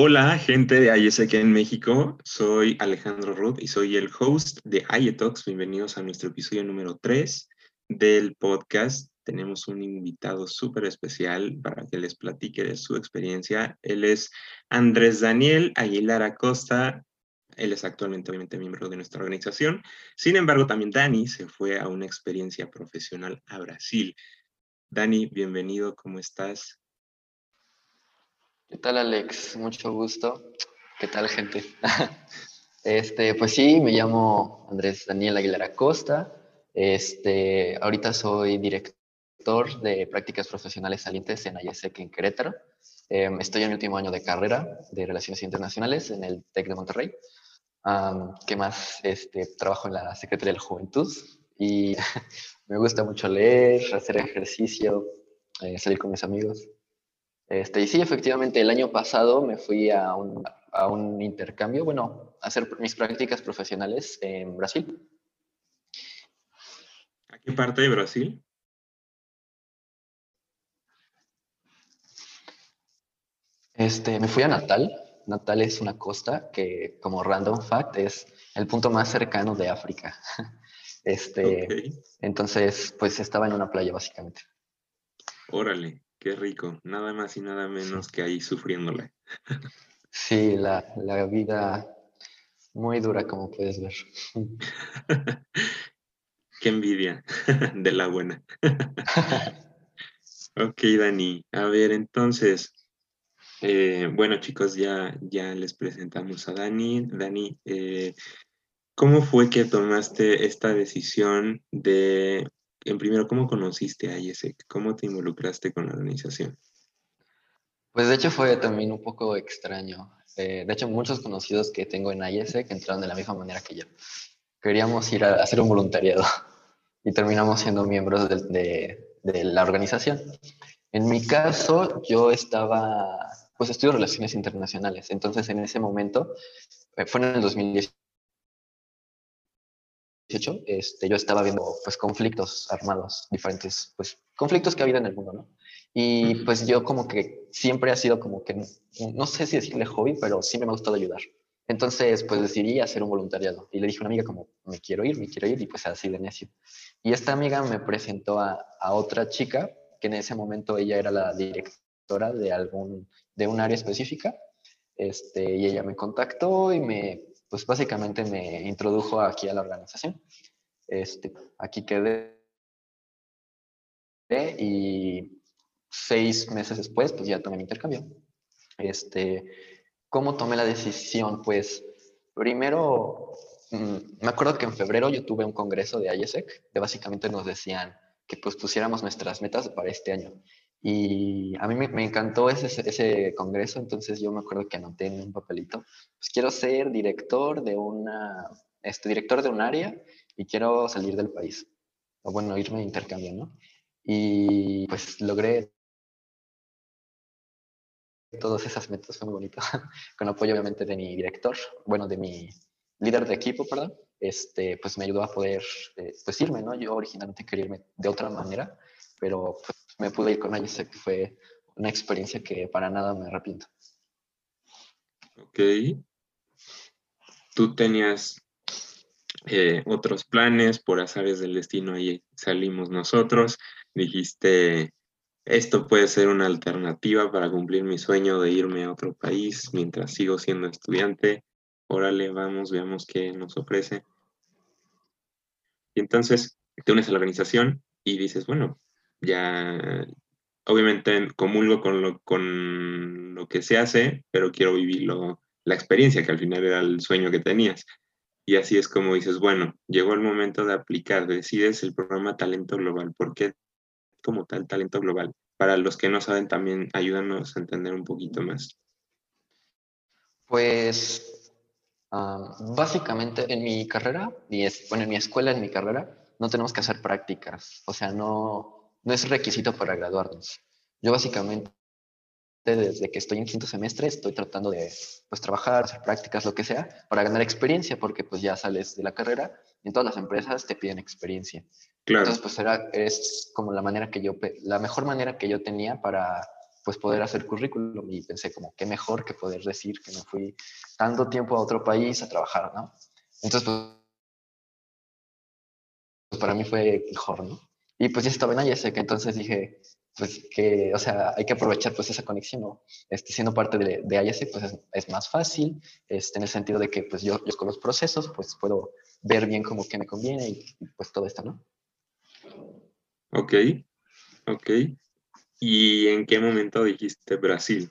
Hola, gente de IESEC en México. Soy Alejandro Ruth y soy el host de IETalks. Bienvenidos a nuestro episodio número 3 del podcast. Tenemos un invitado súper especial para que les platique de su experiencia. Él es Andrés Daniel Aguilar Acosta. Él es actualmente, obviamente, miembro de nuestra organización. Sin embargo, también Dani se fue a una experiencia profesional a Brasil. Dani, bienvenido, ¿cómo estás? ¿Qué tal, Alex? Mucho gusto. ¿Qué tal, gente? este, pues sí, me llamo Andrés Daniel Aguilar Acosta. Este, ahorita soy director de prácticas profesionales salientes en IESEC en Querétaro. Em, estoy en el último año de carrera de Relaciones Internacionales en el TEC de Monterrey. ¿Qué más? Este, trabajo en la Secretaría de la Juventud y me gusta mucho leer, hacer ejercicio, eh, salir con mis amigos. Este, y sí, efectivamente, el año pasado me fui a un, a un intercambio, bueno, a hacer mis prácticas profesionales en Brasil. ¿A qué parte de Brasil? Este, me fui a Natal. Natal es una costa que, como random fact, es el punto más cercano de África. Este, Entonces, pues estaba en una playa, básicamente. Órale. Qué rico, nada más y nada menos que ahí sufriéndole. Sí, la, vida muy dura, como puedes ver. Qué envidia de la buena. ok, Dani. A ver, entonces, eh, bueno, chicos, ya, ya les presentamos a Dani. Dani, eh, ¿cómo fue que tomaste esta decisión de en primero, ¿cómo conociste a IESEC? ¿Cómo te involucraste con la organización? Pues de hecho fue también un poco extraño. Eh, de hecho, muchos conocidos que tengo en IESEC entraron de la misma manera que yo. Queríamos ir a hacer un voluntariado y terminamos siendo miembros de, de la organización. En mi caso, yo estaba, pues estudio relaciones internacionales. Entonces, en ese momento, eh, fue en el 2018 este, yo estaba viendo pues conflictos armados, diferentes pues conflictos que ha habido en el mundo, ¿no? Y pues yo como que siempre ha sido como que, no, sé si decirle hobby, pero siempre me ha gustado ayudar. Entonces pues decidí hacer un voluntariado y le dije a una amiga como, me quiero ir, me quiero ir y pues así de necio. Y esta amiga me presentó a, a otra chica que en ese momento ella era la directora de algún, de un área específica. Este, y ella me contactó y me, pues básicamente me introdujo aquí a la organización. Este, aquí quedé y seis meses después, pues ya tomé mi intercambio. Este, ¿Cómo tomé la decisión? Pues primero, mm, me acuerdo que en febrero yo tuve un congreso de IESEC, que básicamente nos decían que pues pusiéramos nuestras metas para este año. Y a mí me, encantó ese, ese, congreso, entonces yo me acuerdo que anoté en un papelito, pues quiero ser director de una, este, director de un área y quiero salir del país. O bueno, irme de intercambio, ¿no? Y pues logré todas esas metas, fue muy bonito, con apoyo obviamente de mi director, bueno, de mi líder de equipo, perdón, este, pues me ayudó a poder, eh, pues irme, ¿no? Yo originalmente quería irme de otra manera, pero pues, me pude ir con sé que fue una experiencia que para nada me arrepiento. Ok. Tú tenías eh, otros planes, por azares del destino, ahí salimos nosotros. Dijiste, esto puede ser una alternativa para cumplir mi sueño de irme a otro país mientras sigo siendo estudiante. Órale, vamos, veamos qué nos ofrece. Y entonces te unes a la organización y dices, bueno, ya obviamente comulgo con lo, con lo que se hace, pero quiero vivir la experiencia, que al final era el sueño que tenías. Y así es como dices, bueno, llegó el momento de aplicar, decides el programa Talento Global. ¿Por qué como tal Talento Global? Para los que no saben, también ayúdanos a entender un poquito más. Pues básicamente en mi carrera, y es, bueno, en mi escuela, en mi carrera, no tenemos que hacer prácticas. O sea, no, no es requisito para graduarnos. Yo básicamente desde que estoy en quinto semestre estoy tratando de pues trabajar, hacer prácticas, lo que sea, para ganar experiencia, porque pues ya sales de la carrera y en todas las empresas te piden experiencia. Entonces pues era, es como la manera que yo, la mejor manera que yo tenía para pues poder hacer currículum y pensé como qué mejor que poder decir que me fui tanto tiempo a otro país a trabajar, ¿no? Entonces, pues, para mí fue mejor, ¿no? Y pues ya estaba en que entonces dije, pues que, o sea, hay que aprovechar pues esa conexión, ¿no? Este, siendo parte de, de pues es, más fácil, este, en el sentido de que pues yo, yo con los procesos, pues puedo ver bien cómo que me conviene y, y pues todo esto, ¿no? Ok, ok. ¿Y en qué momento dijiste Brasil?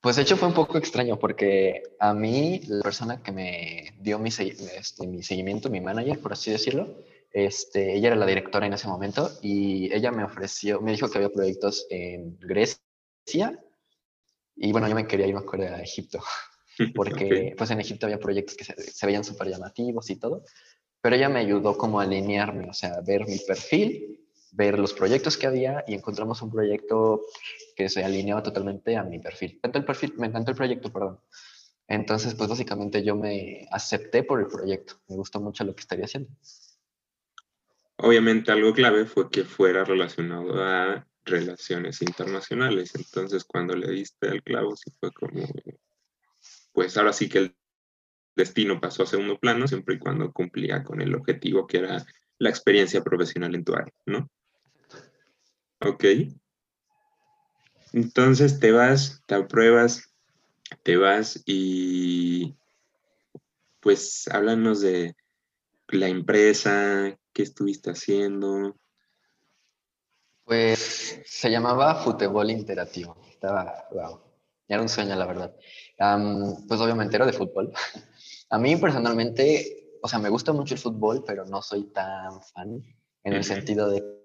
Pues de hecho fue un poco extraño porque a mí la persona que me dio mi, este, mi seguimiento, mi manager, por así decirlo, este, ella era la directora en ese momento y ella me ofreció, me dijo que había proyectos en Grecia y bueno, yo me quería ir, me acuerdo, a Egipto, porque pues en Egipto había proyectos que se, se veían súper llamativos y todo, pero ella me ayudó como a alinearme, o sea, ver mi perfil ver los proyectos que había y encontramos un proyecto que se alineaba totalmente a mi perfil. Me encantó el, perfil, me encantó el proyecto, perdón. Entonces, pues básicamente yo me acepté por el proyecto. Me gustó mucho lo que estaría haciendo. Obviamente algo clave fue que fuera relacionado a relaciones internacionales. Entonces, cuando le diste el clavo, sí fue como, pues ahora sí que el destino pasó a segundo plano, siempre y cuando cumplía con el objetivo que era la experiencia profesional en tu área, ¿no? Ok. Entonces te vas, te apruebas, te vas y pues háblanos de la empresa, qué estuviste haciendo. Pues se llamaba Fútbol Interactivo. Estaba, wow, era un sueño, la verdad. pues obviamente era de fútbol. A mí personalmente, o sea, me gusta mucho el fútbol, pero no soy tan fan en el sentido de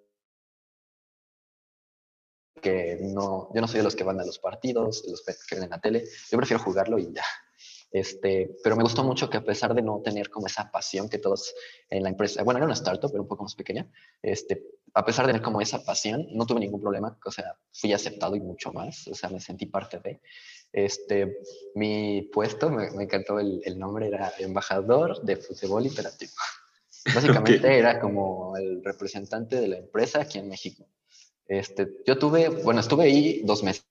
que no, yo no soy de los que van a los partidos, de los que ven en la tele, yo prefiero jugarlo y ya. Este, pero me gustó mucho que a pesar de no tener como esa pasión que todos en la empresa, bueno, era una startup, pero un poco más pequeña, este, a pesar de tener como esa pasión, no tuve ningún problema, o sea, fui aceptado y mucho más, o sea, me sentí parte de. Este, mi puesto, me, me encantó el, el, nombre, era embajador de fútbol interactivo. Básicamente era como el representante de la empresa aquí en México. Este, yo tuve, bueno, estuve ahí dos meses.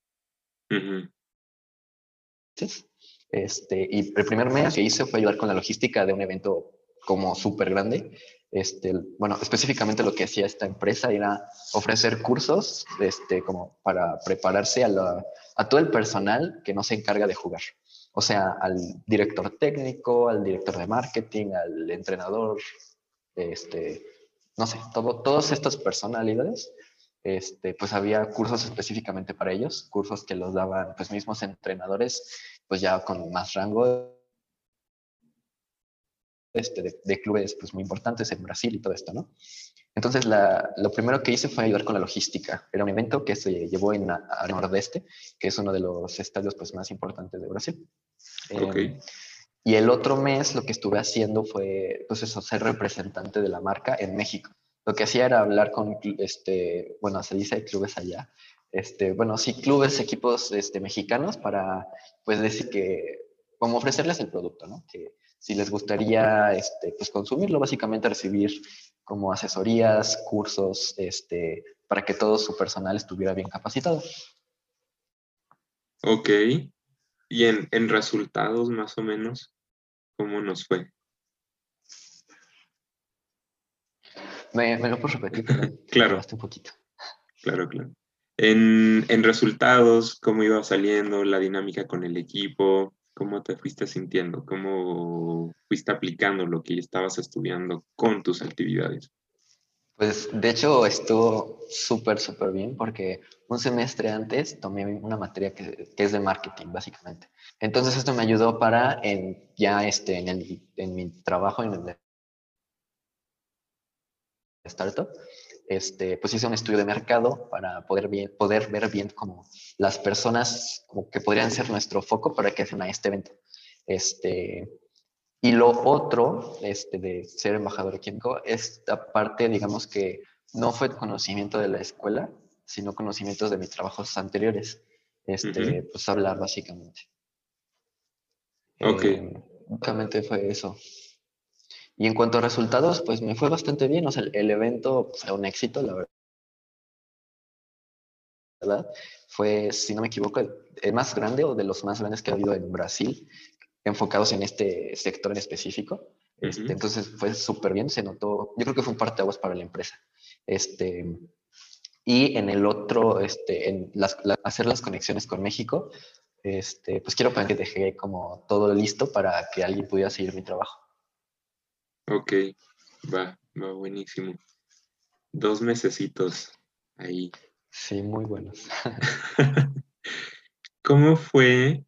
Este, y el primer mes que hice fue ayudar con la logística de un evento como súper grande. Este, bueno, específicamente lo que hacía esta empresa era ofrecer cursos este, como para prepararse a, todo el personal que no se encarga de jugar. O sea, al director técnico, al director de marketing, al entrenador, este, no sé, todo, todas estas personalidades este, pues había cursos específicamente para ellos, cursos que los daban pues mismos entrenadores, pues ya con más rango este, de, clubes pues muy importantes en Brasil y todo esto, ¿no? Entonces lo primero que hice fue ayudar con la logística. Era un evento que se llevó en a, Nordeste, que es uno de los estadios pues más importantes de Brasil. Em, y el otro mes lo que estuve haciendo fue, pues eso, ser representante de la marca en México lo que hacía era hablar con, este, bueno, se dice clubes allá, este, bueno, sí, clubes, equipos este, mexicanos para, pues, decir que, como ofrecerles el producto, ¿no? Que si les gustaría, este, pues, consumirlo, básicamente recibir como asesorías, cursos, este, para que todo su personal estuviera bien capacitado. Ok. ¿Y en, en resultados más o menos, cómo nos fue? ¿Me, lo puedo repetir? claro. Un poquito. Claro, claro. En, en, resultados, cómo iba saliendo la dinámica con el equipo, cómo te fuiste sintiendo, cómo fuiste aplicando lo que estabas estudiando con tus actividades. Pues de hecho estuvo súper, súper bien porque un semestre antes tomé una materia que, que, es de marketing, básicamente. Entonces esto me ayudó para en, ya este, en, el, en mi trabajo en el startup, este, pues hice un estudio de mercado para poder, bien, poder ver bien como las personas como que podrían ser nuestro foco para que hacen a este evento. Este, y lo otro este, de ser embajador químico, esta parte, digamos que no fue conocimiento de la escuela, sino conocimientos de mis trabajos anteriores. Este, Pues hablar básicamente. Ok. Eh, básicamente fue eso. Y en cuanto a resultados, pues me fue bastante bien. O sea, el, evento fue un éxito, la verdad. verdad, fue, si no me equivoco, el, más grande o de los más grandes que ha habido en Brasil, enfocados en este sector en específico. Este, entonces fue súper bien, se notó, yo creo que fue un parteaguas para la empresa. Este, y en el otro, este, en hacer las conexiones con México, este, pues quiero que dejé como todo listo para que alguien pudiera seguir mi trabajo. Ok, va, va buenísimo. Dos mesecitos ahí. Sí, muy buenos. ¿Cómo fue?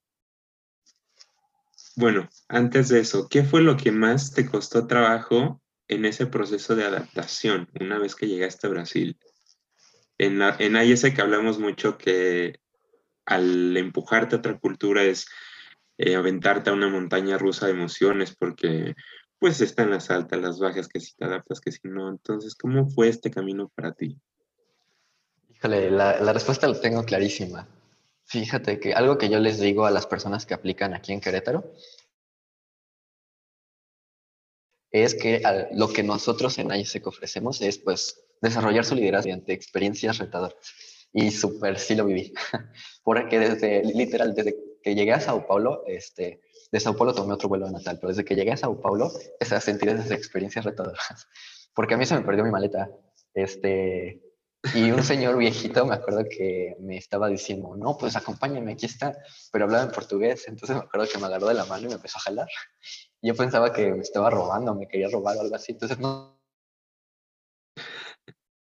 Bueno, antes de eso, ¿qué fue lo que más te costó trabajo en ese proceso de adaptación una vez que llegaste a Brasil? En, la, en que hablamos mucho que al empujarte a otra cultura es eh, aventarte a una montaña rusa de emociones porque pues están las altas, las bajas, que si te adaptas, que si no. Entonces, ¿cómo fue este camino para ti? Híjole, la, respuesta la tengo clarísima. Fíjate que algo que yo les digo a las personas que aplican aquí en Querétaro es que lo que nosotros en ISEC ofrecemos es pues desarrollar su liderazgo mediante experiencias retadoras. Y súper sí lo viví. Porque desde, literal, desde que llegué a Sao Paulo, este, de Sao Paulo tomé otro vuelo a natal, pero desde que llegué a Sao Paulo, a sentir esas experiencias retadoras. Porque a mí se me perdió mi maleta. Este, y un señor viejito, me acuerdo que me estaba diciendo, no, pues acompáñame, aquí está. Pero hablaba en portugués, entonces me acuerdo que me agarró de la mano y me empezó a jalar. Yo pensaba que me estaba robando, me quería robar o algo así. Entonces, no,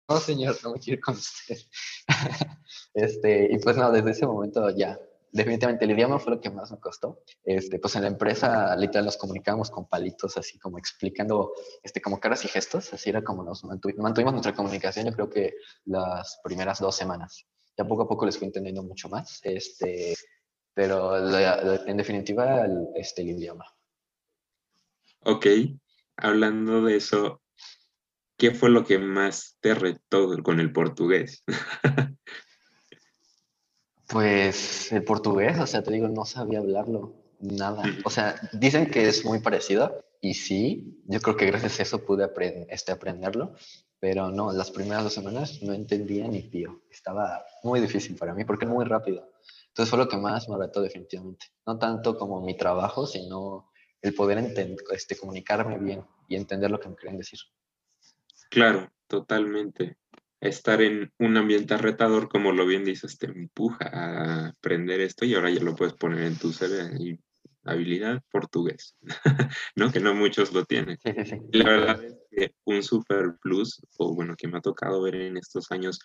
no, señor, no me quiero ir con usted. este, y pues no, desde ese momento ya, definitivamente el idioma fue lo que más me costó. Este, pues en la empresa literal nos comunicábamos con palitos, así como explicando, este, como caras y gestos, así era como nos mantuvimos nuestra comunicación, yo creo que las primeras dos semanas. Ya poco a poco les fui entendiendo mucho más, este, pero en definitiva el, este, el idioma. Ok, hablando de eso, ¿qué fue lo que más te retó con el portugués? pues el portugués, o sea, te digo, no sabía hablarlo, nada. O sea, dicen que es muy parecido y sí, yo creo que gracias a eso pude este, aprenderlo, pero no, las primeras dos semanas no entendía ni pío. Estaba muy difícil para mí porque muy rápido. Entonces fue lo que más me retó definitivamente. No tanto como mi trabajo, sino el poder este, comunicarme bien y entender lo que me querían decir. Claro, totalmente. Estar en un ambiente retador, como lo bien dices, te empuja a aprender esto y ahora ya lo puedes poner en tu CV y habilidad portugués, ¿no? Que no muchos lo tienen. La verdad es que un super plus, o bueno, que me ha tocado ver en estos años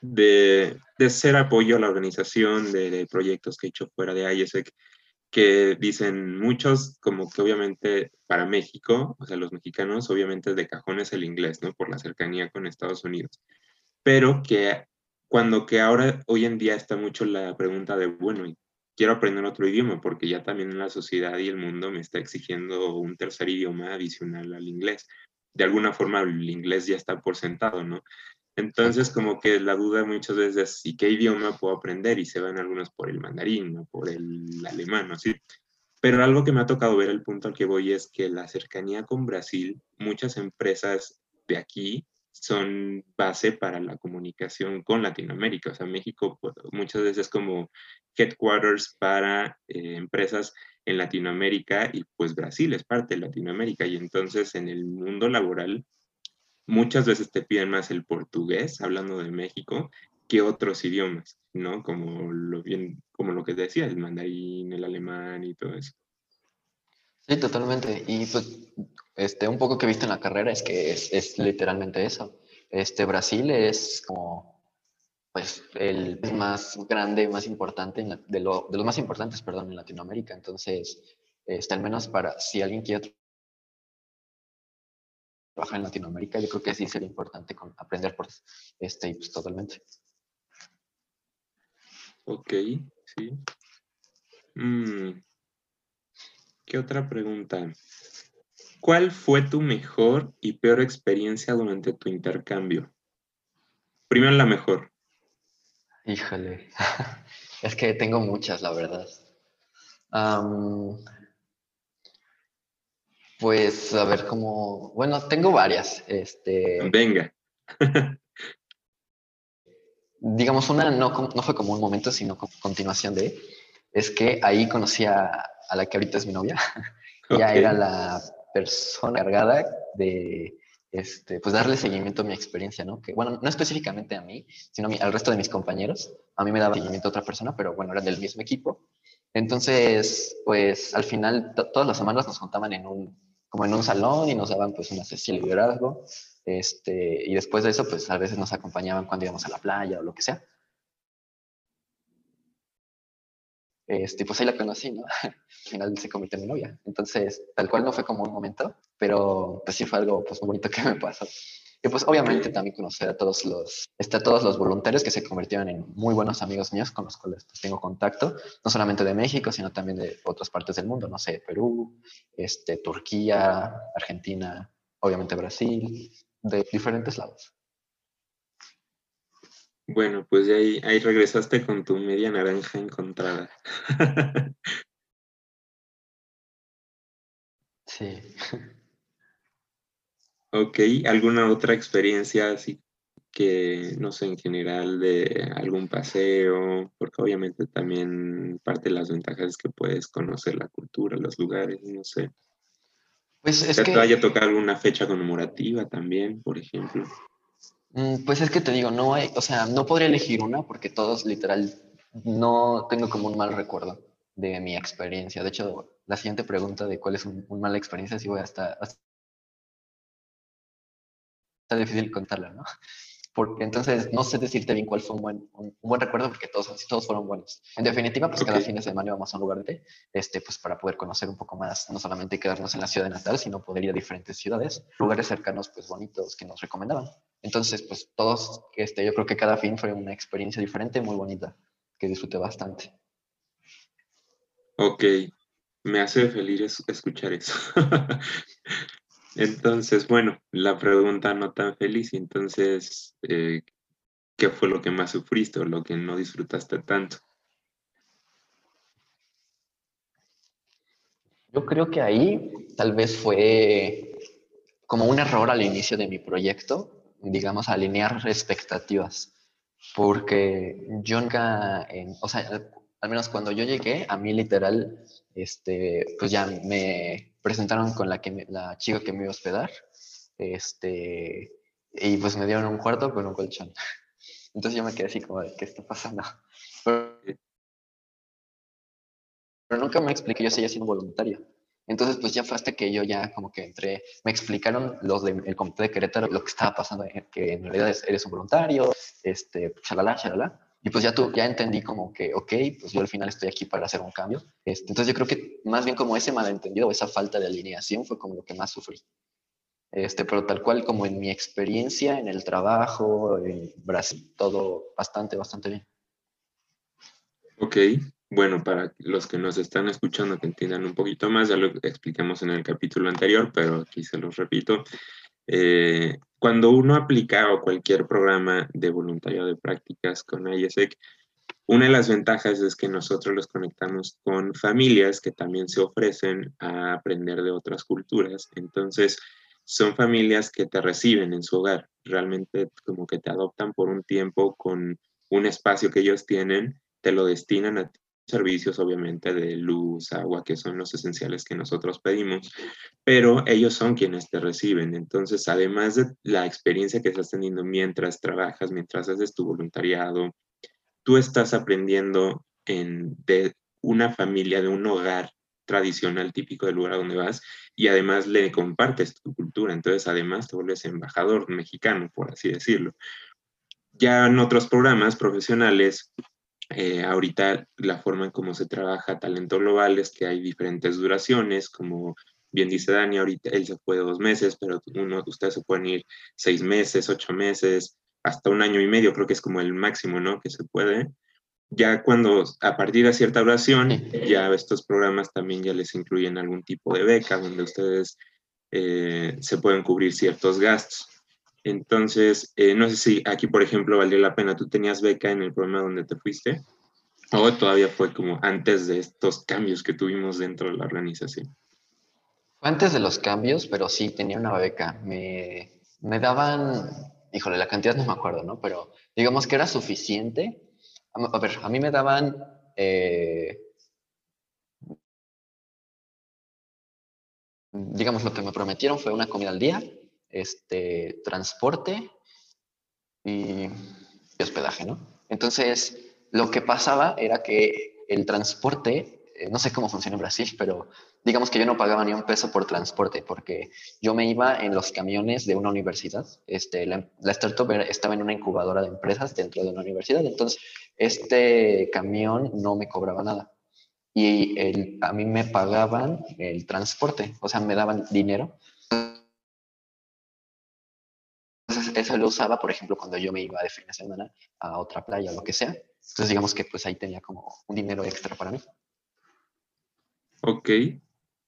de, de ser apoyo a la organización, de, proyectos que he hecho fuera de ISEC, que dicen muchos, como que obviamente para México, o sea, los mexicanos, obviamente de cajón es el inglés, ¿no? Por la cercanía con Estados Unidos. Pero que cuando que ahora, hoy en día está mucho la pregunta de, bueno, quiero aprender otro idioma, porque ya también la sociedad y el mundo me está exigiendo un tercer idioma adicional al inglés. De alguna forma el inglés ya está por sentado, ¿no? Entonces, como que la duda muchas veces es, ¿y qué idioma puedo aprender? Y se van algunos por el mandarín o por el alemán, ¿sí? Pero algo que me ha tocado ver, el punto al que voy, es que la cercanía con Brasil, muchas empresas de aquí son base para la comunicación con Latinoamérica. O sea, México pues, muchas veces es como headquarters para eh, empresas en Latinoamérica y pues Brasil es parte de Latinoamérica. Y entonces en el mundo laboral muchas veces te piden más el portugués, hablando de México, que otros idiomas, ¿no? Como lo, bien, como lo que decía, el mandarín, el alemán y todo eso. Sí, totalmente. Y pues, este, un poco que he visto en la carrera es que es, literalmente eso. Este, Brasil es como, pues, el más grande, más importante, de, lo, de los más importantes, perdón, en Latinoamérica. Entonces, este, al menos para, si alguien quiere trabajar en Latinoamérica, yo creo que sí sería importante aprender por este, pues totalmente. Ok, sí. Mm, ¿Qué otra pregunta? ¿Cuál fue tu mejor y peor experiencia durante tu intercambio? Primero la mejor. Híjole, es que tengo muchas, la verdad. Pues a ver cómo. Bueno, tengo varias. Este. Venga. digamos, una no, no fue como un momento, sino como continuación de, es que ahí conocí a, la que ahorita es mi novia. ya era la persona encargada de este, pues darle seguimiento a mi experiencia, ¿no? Que, bueno, no específicamente a mí, sino al resto de mis compañeros. A mí me daba seguimiento a otra persona, pero bueno, eran del mismo equipo. Entonces, pues al final, todas las semanas nos juntaban en un, como en un salón y nos daban pues una sesión de liderazgo. Este, y después de eso, pues a veces nos acompañaban cuando íbamos a la playa o lo que sea. Este, pues ahí la conocí, ¿no? Al final se convirtió en mi novia. Entonces, tal cual no fue como un momento, pero pues sí fue algo pues muy bonito que me pasó. Y pues obviamente también conocer a todos los, este, a todos los voluntarios que se convirtieron en muy buenos amigos míos con los cuales pues, tengo contacto, no solamente de México, sino también de otras partes del mundo, no sé, Perú, este, Turquía, Argentina, obviamente Brasil, de diferentes lados. Bueno, pues ahí, ahí regresaste con tu media naranja encontrada. sí. Ok, ¿alguna otra experiencia así que, no sé, en general de algún paseo? Porque obviamente también parte de las ventajas es que puedes conocer la cultura, los lugares, no sé. Pues es que... te haya tocado alguna fecha conmemorativa también, por ejemplo. Mm, pues es que te digo, no hay, o sea, no podría elegir una porque todos literal no tengo como un mal recuerdo de mi experiencia. De hecho, la siguiente pregunta de cuál es un, mala experiencia, sí voy hasta, hasta está difícil contarla, ¿no? Porque entonces no sé decirte bien cuál fue un buen, un, buen recuerdo porque todos, todos fueron buenos. En definitiva, pues cada fin de semana íbamos a un lugar de, este, pues para poder conocer un poco más, no solamente quedarnos en la ciudad de Natal, sino poder ir a diferentes ciudades, lugares cercanos, pues bonitos que nos recomendaban. Entonces, pues todos, este, yo creo que cada fin fue una experiencia diferente, muy bonita, que disfruté bastante. Ok, me hace feliz escuchar eso. Entonces, bueno, la pregunta no tan feliz, entonces, eh, ¿qué fue lo que más sufriste o lo que no disfrutaste tanto? Yo creo que ahí tal vez fue como un error al inicio de mi proyecto, digamos, alinear expectativas, porque yo nunca, o sea, al menos cuando yo llegué, a mí literal, este, pues ya me presentaron con la, que la chica que me iba a hospedar, este, y pues me dieron un cuarto con un colchón. Entonces yo me quedé así como de, ¿qué está pasando? Pero, nunca me expliqué, yo seguía siendo voluntario. Entonces, pues ya fue hasta que yo ya como que entré, me explicaron los del comité de Querétaro lo que estaba pasando, que en realidad eres un voluntario, este, chalala, chalala. Y pues ya, tú, ya entendí como que, ok, pues yo al final estoy aquí para hacer un cambio. Este, entonces yo creo que más bien como ese malentendido, esa falta de alineación fue como lo que más sufrí. Este, pero tal cual como en mi experiencia en el trabajo, en Brasil, todo bastante, bastante bien. Ok, bueno, para los que nos están escuchando que entiendan un poquito más, ya lo explicamos en el capítulo anterior, pero aquí se los repito. Eh, cuando uno aplica o cualquier programa de voluntariado de prácticas con IESEC, una de las ventajas es que nosotros los conectamos con familias que también se ofrecen a aprender de otras culturas. Entonces, son familias que te reciben en su hogar, realmente como que te adoptan por un tiempo con un espacio que ellos tienen, te lo destinan a servicios obviamente de luz, agua, que son los esenciales que nosotros pedimos, pero ellos son quienes te reciben. Entonces, además de la experiencia que estás teniendo mientras trabajas, mientras haces tu voluntariado, tú estás aprendiendo en, de una familia, de un hogar tradicional típico del lugar a donde vas y además le compartes tu cultura. Entonces, además te vuelves embajador mexicano, por así decirlo. Ya en otros programas profesionales, eh, ahorita la forma en cómo se trabaja talento global es que hay diferentes duraciones, como bien dice Dani, ahorita él se fue dos meses, pero uno, ustedes se pueden ir seis meses, ocho meses, hasta un año y medio, creo que es como el máximo, ¿no? Que se puede. Ya cuando, a partir de cierta duración, ya estos programas también ya les incluyen algún tipo de beca, donde ustedes eh, se pueden cubrir ciertos gastos. Entonces, eh, no sé si aquí, por ejemplo, valió la pena, ¿tú tenías beca en el programa donde te fuiste? ¿O todavía fue como antes de estos cambios que tuvimos dentro de la organización? Fue antes de los cambios, pero sí tenía una beca. Me, me daban, híjole, la cantidad no me acuerdo, ¿no? Pero digamos que era suficiente. A ver, a mí me daban... Eh, digamos, lo que me prometieron fue una comida al día, este, transporte y hospedaje, ¿no? Entonces, lo que pasaba era que el transporte, eh, no sé cómo funciona en Brasil, pero digamos que yo no pagaba ni un peso por transporte, porque yo me iba en los camiones de una universidad. Este, la, la startup estaba en una incubadora de empresas dentro de una universidad, entonces este camión no me cobraba nada. Y el, a mí me pagaban el transporte, o sea, me daban dinero eso lo usaba, por ejemplo, cuando yo me iba de fin de semana a otra playa o lo que sea. Entonces, digamos que pues ahí tenía como un dinero extra para mí. Ok,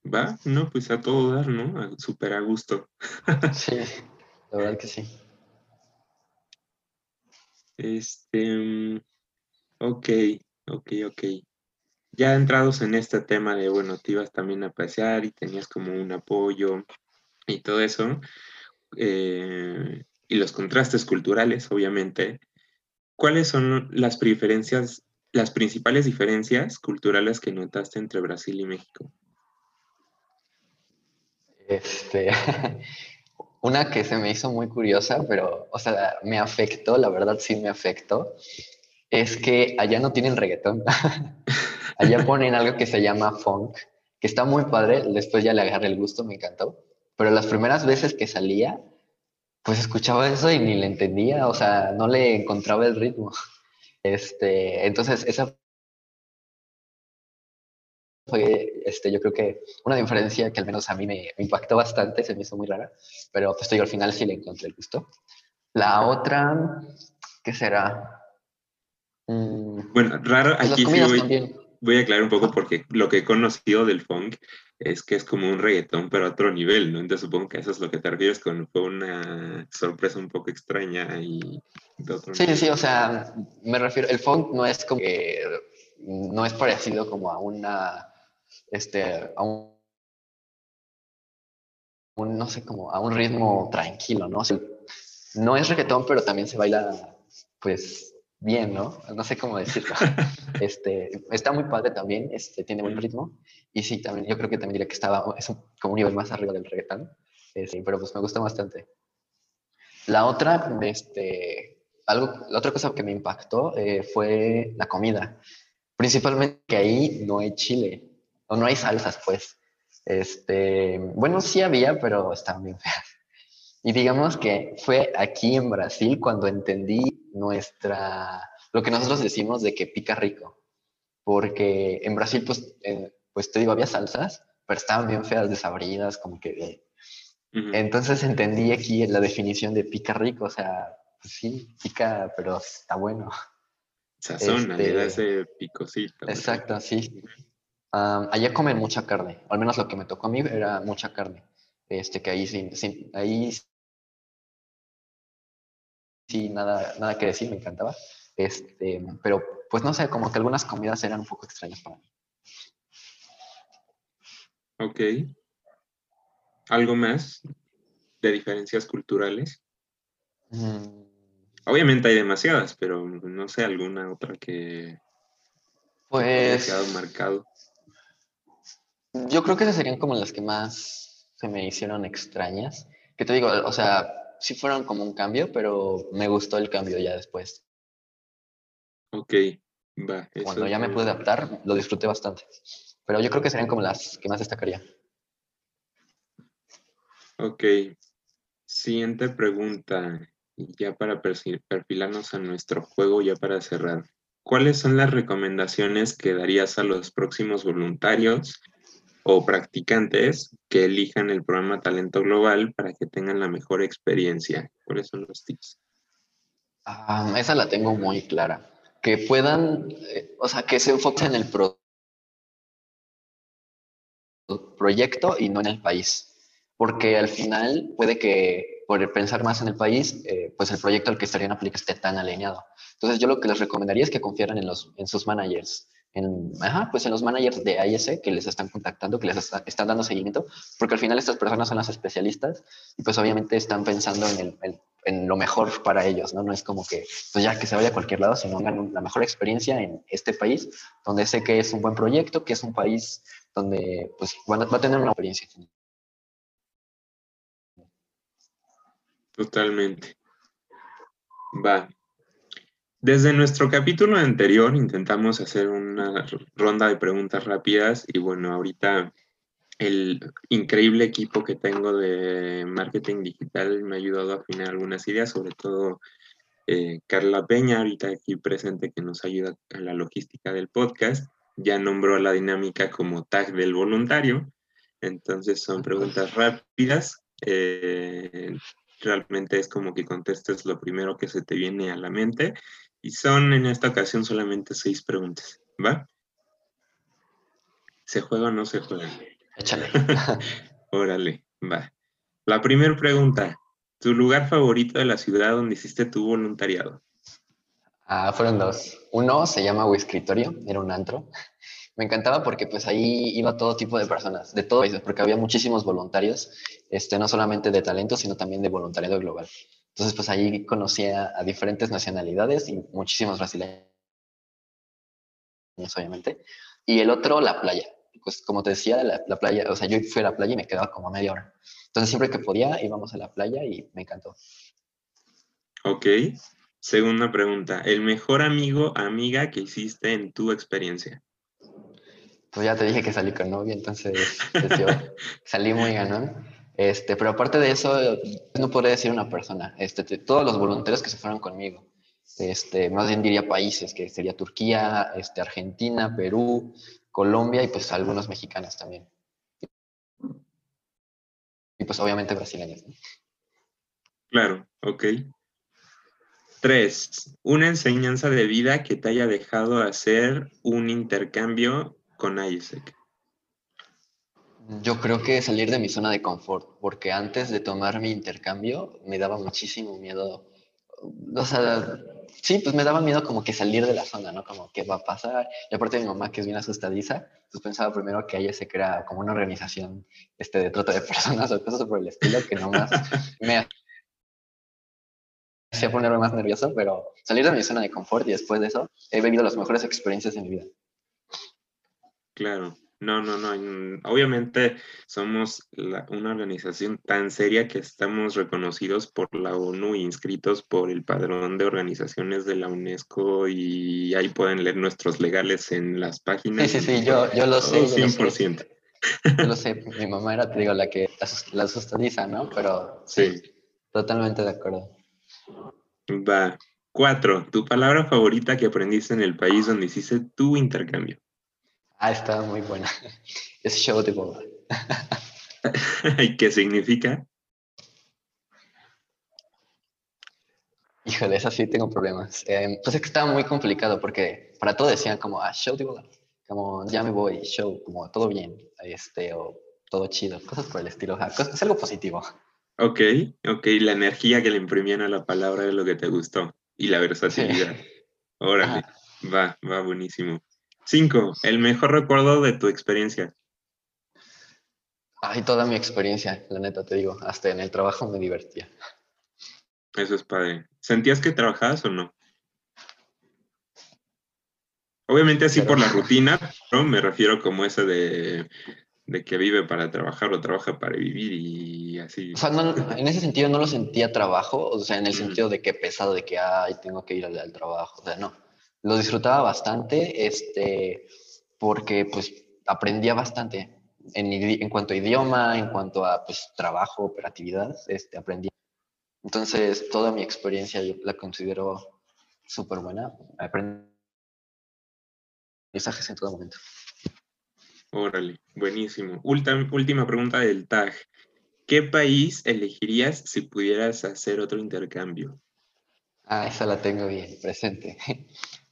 va, no, pues a todo dar, ¿no? Súper a gusto. sí, la verdad que sí. Este, ok, ok, ok. Ya entrados en este tema de, bueno, te ibas también a pasear y tenías como un apoyo y todo eso, eh, y los contrastes culturales, obviamente, ¿cuáles son las preferencias, las principales diferencias culturales que notaste entre Brasil y México? Este, una que se me hizo muy curiosa, pero, o sea, me afectó, la verdad sí me afectó, es que allá no tienen reggaetón. allá ponen algo que se llama funk, que está muy padre, después ya le agarré el gusto, me encantó, pero las primeras veces que salía, pues escuchaba eso y ni le entendía, o sea, no le encontraba el ritmo. Este, entonces, esa fue, este, yo creo que una diferencia que al menos a mí me, impactó bastante, se me hizo muy rara, pero pues al final sí le encontré el gusto. La otra, ¿qué será? Mm, bueno, raro, pues aquí sí voy, voy, a aclarar un poco porque lo que he conocido del funk es que es como un reggaetón, pero a otro nivel, ¿no? Entonces supongo que eso es lo que te refieres con fue una sorpresa un poco extraña y de otro Sí, sí, o sea, me refiero, el funk no es como que, no es parecido como a una, este, a un, no sé, como a un ritmo tranquilo, ¿no? no es reggaetón, pero también se baila, pues, bien, ¿no? No sé cómo decirlo. Este, está muy padre también, este, tiene buen ritmo. Y sí, también, yo creo que también diría que estaba, es como un nivel más arriba del reggaetón. Este, pero pues me gusta bastante. La otra, este, algo, la otra cosa que me impactó eh, fue la comida. Principalmente que ahí no hay chile, o no hay salsas, pues. Este, bueno, sí había, pero estaban bien feas. Y digamos que fue aquí en Brasil cuando entendí nuestra, lo que nosotros decimos de que pica rico. Porque en Brasil, pues, eh, pues te digo, había salsas, pero estaban bien feas, desabridas, como que... Entonces entendí aquí la definición de pica rico, o sea, pues sí, pica, pero está bueno. Sazona, este, le da ese picocito. Exacto, sí. allá comen mucha carne, al menos lo que me tocó a mí era mucha carne. Este, que ahí, sin, ahí sí, nada, nada que decir, me encantaba. Este, pero pues no sé, como que algunas comidas eran un poco extrañas para mí. Ok. ¿Algo más de diferencias culturales? Mm. Obviamente hay demasiadas, pero no sé, alguna otra que pues quedado marcado. Yo creo que esas serían como las que más se me hicieron extrañas. Que te digo, o sea, sí fueron como un cambio, pero me gustó el cambio ya después. Ok, va. Cuando ya me pude adaptar, lo disfruté bastante. Pero yo creo que serían como las que más destacaría. Ok. Siguiente pregunta, ya para perfilarnos a nuestro juego, ya para cerrar. ¿Cuáles son las recomendaciones que darías a los próximos voluntarios o practicantes que elijan el programa Talento Global para que tengan la mejor experiencia? ¿Cuáles son los tips? Ah, esa la tengo muy clara. Que puedan, eh, o sea, que se enfoquen en el proyecto y no en el país. Porque al final puede que por pensar más en el país, eh, pues el proyecto al que estarían aplicando esté tan alineado. Entonces yo lo que les recomendaría es que confiaran en, los, en sus managers en, ajá, pues en los managers de AIS que les están contactando, que les están dando seguimiento, porque al final estas personas son las especialistas y pues obviamente están pensando en el, en lo mejor para ellos, ¿no? No es como que, pues ya que se vaya a cualquier lado, sino tengan la mejor experiencia en este país, donde sé que es un buen proyecto, que es un país donde pues van va a tener una experiencia. Totalmente. Va. Desde nuestro capítulo anterior intentamos hacer una ronda de preguntas rápidas y bueno, ahorita el increíble equipo que tengo de marketing digital me ha ayudado a afinar algunas ideas, sobre todo eh, Carla Peña, ahorita aquí presente, que nos ayuda a la logística del podcast. Ya nombró la dinámica como tag del voluntario. Entonces son preguntas rápidas. Eh, realmente es como que contestes lo primero que se te viene a la mente. Y son en esta ocasión solamente seis preguntas. ¿Va? ¿Se juega o no se juega? Échale. Órale, va. La primera pregunta, ¿tu lugar favorito de la ciudad donde hiciste tu voluntariado? Ah, fueron dos. Uno se llama Escritorio, era un antro. Me encantaba porque pues ahí iba todo tipo de personas, de todo países, porque había muchísimos voluntarios, este, no solamente de talento, sino también de voluntariado global. Entonces pues ahí conocía a diferentes nacionalidades y muchísimos brasileños, obviamente. Y el otro, la playa pues como te decía, la, playa, o sea, yo fui a la playa y me quedaba como media hora. Entonces siempre que podía íbamos a la playa y me encantó. Ok. Segunda pregunta, ¿el mejor amigo, amiga que hiciste en tu experiencia? Pues ya te dije que salí con novia, entonces pues, yo salí muy ganón. Este, pero aparte de eso, no podría decir una persona. Este, todos los voluntarios que se fueron conmigo, este, más bien diría países, que sería Turquía, este, Argentina, Perú, Colombia y pues algunos mexicanos también. Y pues obviamente brasileños. Claro, ok. Tres, una enseñanza de vida que te haya dejado hacer un intercambio con Isaac. Yo creo que salir de mi zona de confort, porque antes de tomar mi intercambio me daba muchísimo miedo o sea, sí, pues me daba miedo como que salir de la zona, ¿no? Como que va a pasar. Y aparte mi mamá, que es bien asustadiza, pues pensaba primero que ella se crea como una organización este, de trato de personas o cosas por el estilo, que nomás me hacía ponerme más nervioso, pero salir de mi zona de confort y después de eso he vivido las mejores experiencias de mi vida. Claro. No, no, no. Obviamente somos una organización tan seria que estamos reconocidos por la ONU e inscritos por el padrón de organizaciones de la UNESCO y ahí pueden leer nuestros legales en las páginas. Sí, sí, sí, yo, yo lo sé. 100%. Yo lo sé. Mi mamá era, te digo, la que la sustadiza, ¿no? Pero sí, totalmente de acuerdo. Va. Cuatro, tu palabra favorita que aprendiste en el país donde hiciste tu intercambio. Ah, estaba muy buena. Es show de boda. ¿Y qué significa? Híjole, esa sí tengo problemas. Eh, pues es que estaba muy complicado porque para todo decían como, ah, show de boda. Como, ya me voy, show, como todo bien, este, o todo chido, cosas por el estilo. es algo positivo. Ok, ok, la energía que le imprimían a la palabra es lo que te gustó y la versatilidad. Órale, va, va buenísimo. Cinco, el mejor recuerdo de tu experiencia. Ay, toda mi experiencia, la neta te digo, hasta en el trabajo me divertía. Eso es padre. ¿Sentías que trabajabas o no? Obviamente así por la rutina, ¿no? Me refiero como ese de, que vive para trabajar o trabaja para vivir y así. O sea, en ese sentido no lo sentía trabajo, o sea, en el sentido de que pesado, de que, ay, tengo que ir al trabajo, o sea, no lo disfrutaba bastante, este, porque pues aprendía bastante en, en, cuanto a idioma, en cuanto a pues, trabajo, operatividad, este, aprendí. Entonces, toda mi experiencia yo la considero súper buena. Aprendí mensajes en todo momento. Órale, buenísimo. Última, última pregunta del tag. ¿Qué país elegirías si pudieras hacer otro intercambio? Ah, esa la tengo bien presente.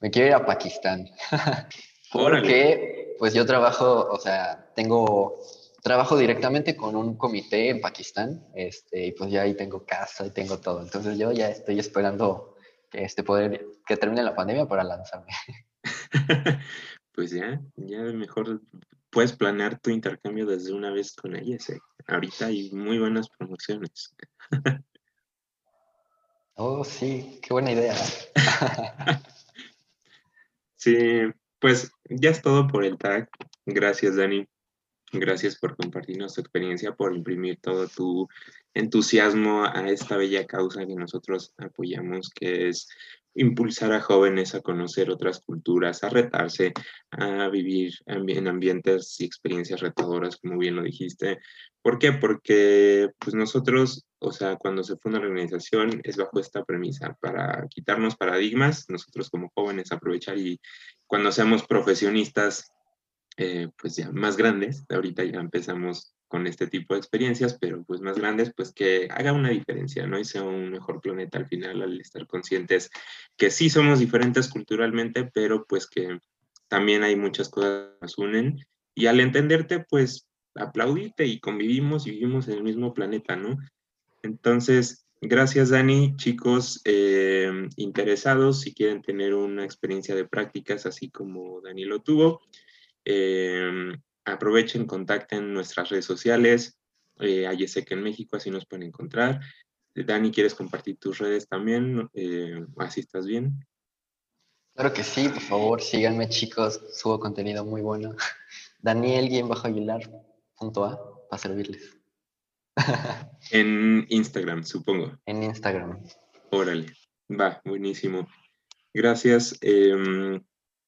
Me quiero ir a Pakistán. Porque, pues yo trabajo, o sea, tengo, trabajo directamente con un comité en Pakistán, este, y pues ya ahí tengo casa y tengo todo. Entonces yo ya estoy esperando que, este, poder, que termine la pandemia para lanzarme. pues ya, ya mejor puedes planear tu intercambio desde una vez con ellos. Ahorita hay muy buenas promociones. Oh, sí, qué buena idea. Sí, pues ya es todo por el tag. Gracias, Dani. Gracias por compartirnos tu experiencia, por imprimir todo tu entusiasmo a esta bella causa que nosotros apoyamos, que es impulsar a jóvenes a conocer otras culturas, a retarse, a vivir en ambientes y experiencias retadoras, como bien lo dijiste. ¿Por qué? Porque pues nosotros, o sea, cuando se funda la organización es bajo esta premisa, para quitarnos paradigmas, nosotros como jóvenes aprovechar y cuando seamos profesionistas, eh, pues ya más grandes, ahorita ya empezamos con este tipo de experiencias, pero pues más grandes, pues que haga una diferencia, ¿no? Y sea un mejor planeta al final al estar conscientes que sí somos diferentes culturalmente, pero pues que también hay muchas cosas que nos unen y al entenderte, pues aplaudirte y convivimos y vivimos en el mismo planeta, ¿no? Entonces, gracias Dani, chicos eh, interesados, si quieren tener una experiencia de prácticas así como Dani lo tuvo, eh, aprovechen, contacten nuestras redes sociales, eh, en México, así nos pueden encontrar. Dani, ¿quieres compartir tus redes también? Eh, ¿Así estás bien? Claro que sí, por favor, síganme chicos, subo contenido muy bueno. Daniel-Aguilar, punto A, para servirles. en Instagram, supongo. En Instagram. Órale, va, buenísimo. Gracias, em,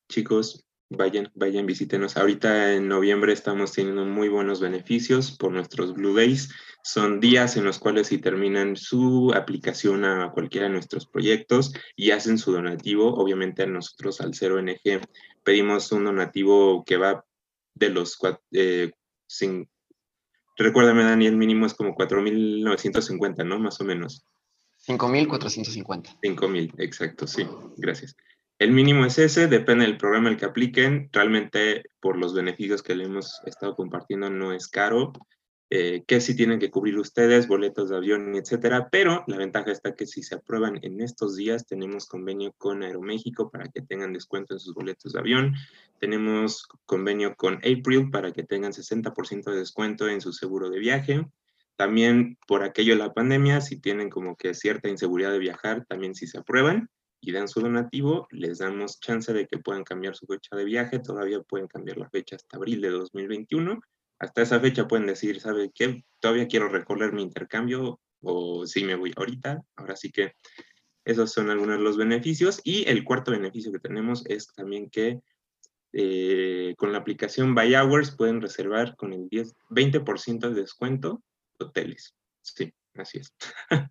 chicos vayan, vayan, visítenos. Ahorita en noviembre estamos teniendo muy buenos beneficios por nuestros Blue Days. Son días en los cuales si terminan su aplicación a cualquiera de nuestros proyectos y hacen su donativo, obviamente a nosotros al 0NG pedimos un donativo que va de los eh, sin, recuérdame Dani, el mínimo es como 4.950, ¿no? Más o menos. 5.450. 5.000, exacto, sí, gracias. El mínimo es ese, depende del programa el que apliquen. Realmente, por los beneficios que le hemos estado compartiendo, no es caro. Eh, que si tienen que cubrir ustedes, boletos de avión, etcétera. Pero la ventaja está que si se aprueban en estos días, tenemos convenio con Aeroméxico para que tengan descuento en sus boletos de avión. Tenemos convenio con April para que tengan 60% de descuento en su seguro de viaje. También por aquello de la pandemia, si tienen como que cierta inseguridad de viajar, también si se aprueban, y dan su donativo, les damos chance de que puedan cambiar su fecha de viaje, todavía pueden cambiar la fecha hasta abril de 2021. Hasta esa fecha pueden decir, ¿sabe qué? Todavía quiero recorrer mi intercambio o sí me voy ahorita. Ahora sí que esos son algunos de los beneficios. Y el cuarto beneficio que tenemos es también que eh, con la aplicación Buy Hours pueden reservar con el 10, 20% de descuento hoteles. Sí, así es.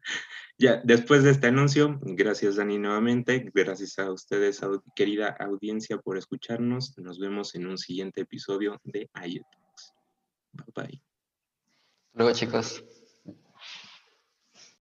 Ya, después de este anuncio, gracias Dani nuevamente, gracias a ustedes, querida audiencia, por escucharnos. Nos vemos en un siguiente episodio de iTalks. Bye bye. Luego chicos.